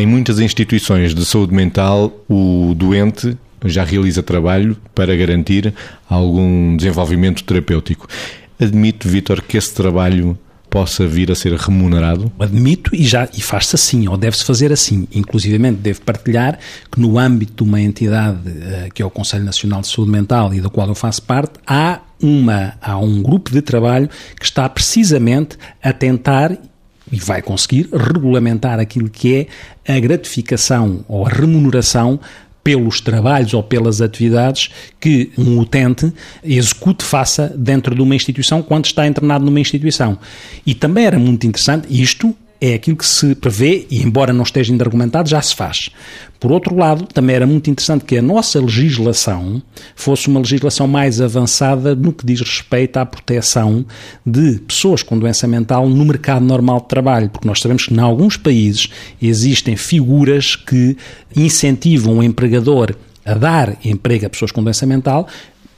Em muitas instituições de saúde mental, o doente já realiza trabalho para garantir algum desenvolvimento terapêutico. Admito, Vítor, que esse trabalho possa vir a ser remunerado? Admito e já e faz-se assim, ou deve-se fazer assim. Inclusivamente devo partilhar que no âmbito de uma entidade uh, que é o Conselho Nacional de Saúde Mental e da qual eu faço parte, há uma há um grupo de trabalho que está precisamente a tentar e vai conseguir regulamentar aquilo que é a gratificação ou a remuneração pelos trabalhos ou pelas atividades que um utente execute, faça dentro de uma instituição quando está internado numa instituição. E também era muito interessante, isto é aquilo que se prevê e, embora não esteja ainda argumentado, já se faz. Por outro lado, também era muito interessante que a nossa legislação fosse uma legislação mais avançada no que diz respeito à proteção de pessoas com doença mental no mercado normal de trabalho, porque nós sabemos que, em alguns países, existem figuras que incentivam o empregador a dar emprego a pessoas com doença mental,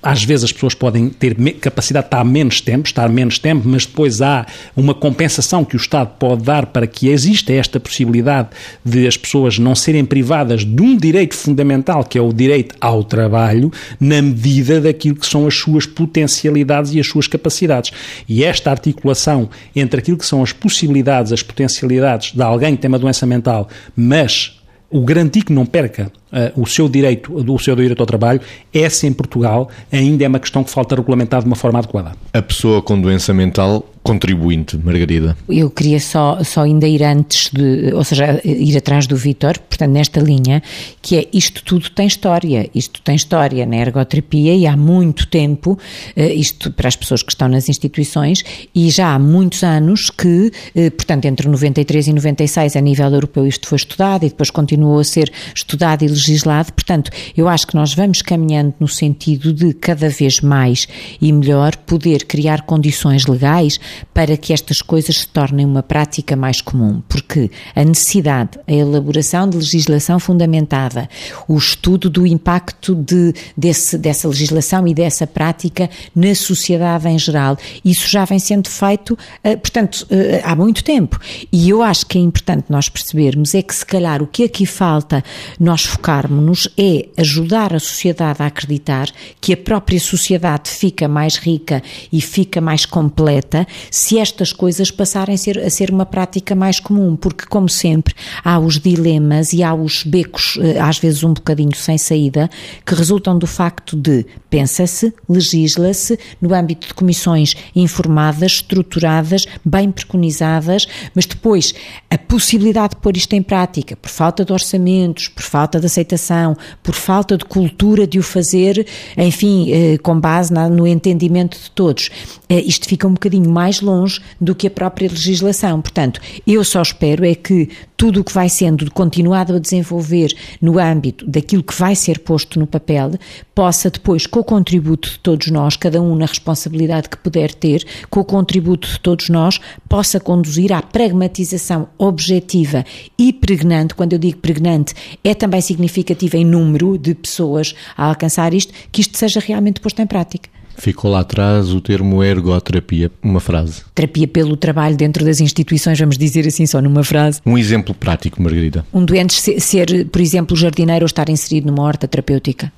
às vezes as pessoas podem ter capacidade de estar menos tempo, estar menos tempo, mas depois há uma compensação que o Estado pode dar para que exista esta possibilidade de as pessoas não serem privadas de um direito fundamental, que é o direito ao trabalho, na medida daquilo que são as suas potencialidades e as suas capacidades. E esta articulação entre aquilo que são as possibilidades, as potencialidades de alguém que tem uma doença mental, mas o garantir que não perca uh, o seu direito, o seu direito ao trabalho, essa em Portugal ainda é uma questão que falta regulamentar de uma forma adequada. A pessoa com doença mental contribuinte, Margarida? Eu queria só, só ainda ir antes de, ou seja, ir atrás do Vítor, portanto, nesta linha, que é isto tudo tem história, isto tem história na ergoterapia e há muito tempo, eh, isto para as pessoas que estão nas instituições, e já há muitos anos que, eh, portanto, entre 93 e 96 a nível europeu isto foi estudado e depois continuou a ser estudado e legislado, portanto, eu acho que nós vamos caminhando no sentido de cada vez mais e melhor poder criar condições legais para que estas coisas se tornem uma prática mais comum, porque a necessidade, a elaboração de legislação fundamentada, o estudo do impacto de, desse, dessa legislação e dessa prática na sociedade em geral, isso já vem sendo feito, eh, portanto, eh, há muito tempo. E eu acho que é importante nós percebermos é que, se calhar, o que aqui falta nós focarmos-nos é ajudar a sociedade a acreditar que a própria sociedade fica mais rica e fica mais completa se estas coisas passarem a ser, a ser uma prática mais comum, porque, como sempre, há os dilemas e há os becos, eh, às vezes um bocadinho sem saída, que resultam do facto de pensa-se, legisla-se no âmbito de comissões informadas, estruturadas, bem preconizadas, mas depois a possibilidade de pôr isto em prática, por falta de orçamentos, por falta de aceitação, por falta de cultura de o fazer, enfim, eh, com base no entendimento de todos, eh, isto fica um bocadinho mais longe do que a própria legislação. Portanto, eu só espero é que tudo o que vai sendo continuado a desenvolver no âmbito daquilo que vai ser posto no papel possa depois, com o contributo de todos nós, cada um na responsabilidade que puder ter, com o contributo de todos nós, possa conduzir à pragmatização objetiva e pregnante. Quando eu digo pregnante, é também significativa em número de pessoas a alcançar isto, que isto seja realmente posto em prática. Ficou lá atrás o termo ergoterapia, uma frase. Terapia pelo trabalho dentro das instituições, vamos dizer assim, só numa frase. Um exemplo prático, Margarida. Um doente ser, por exemplo, jardineiro ou estar inserido numa horta terapêutica.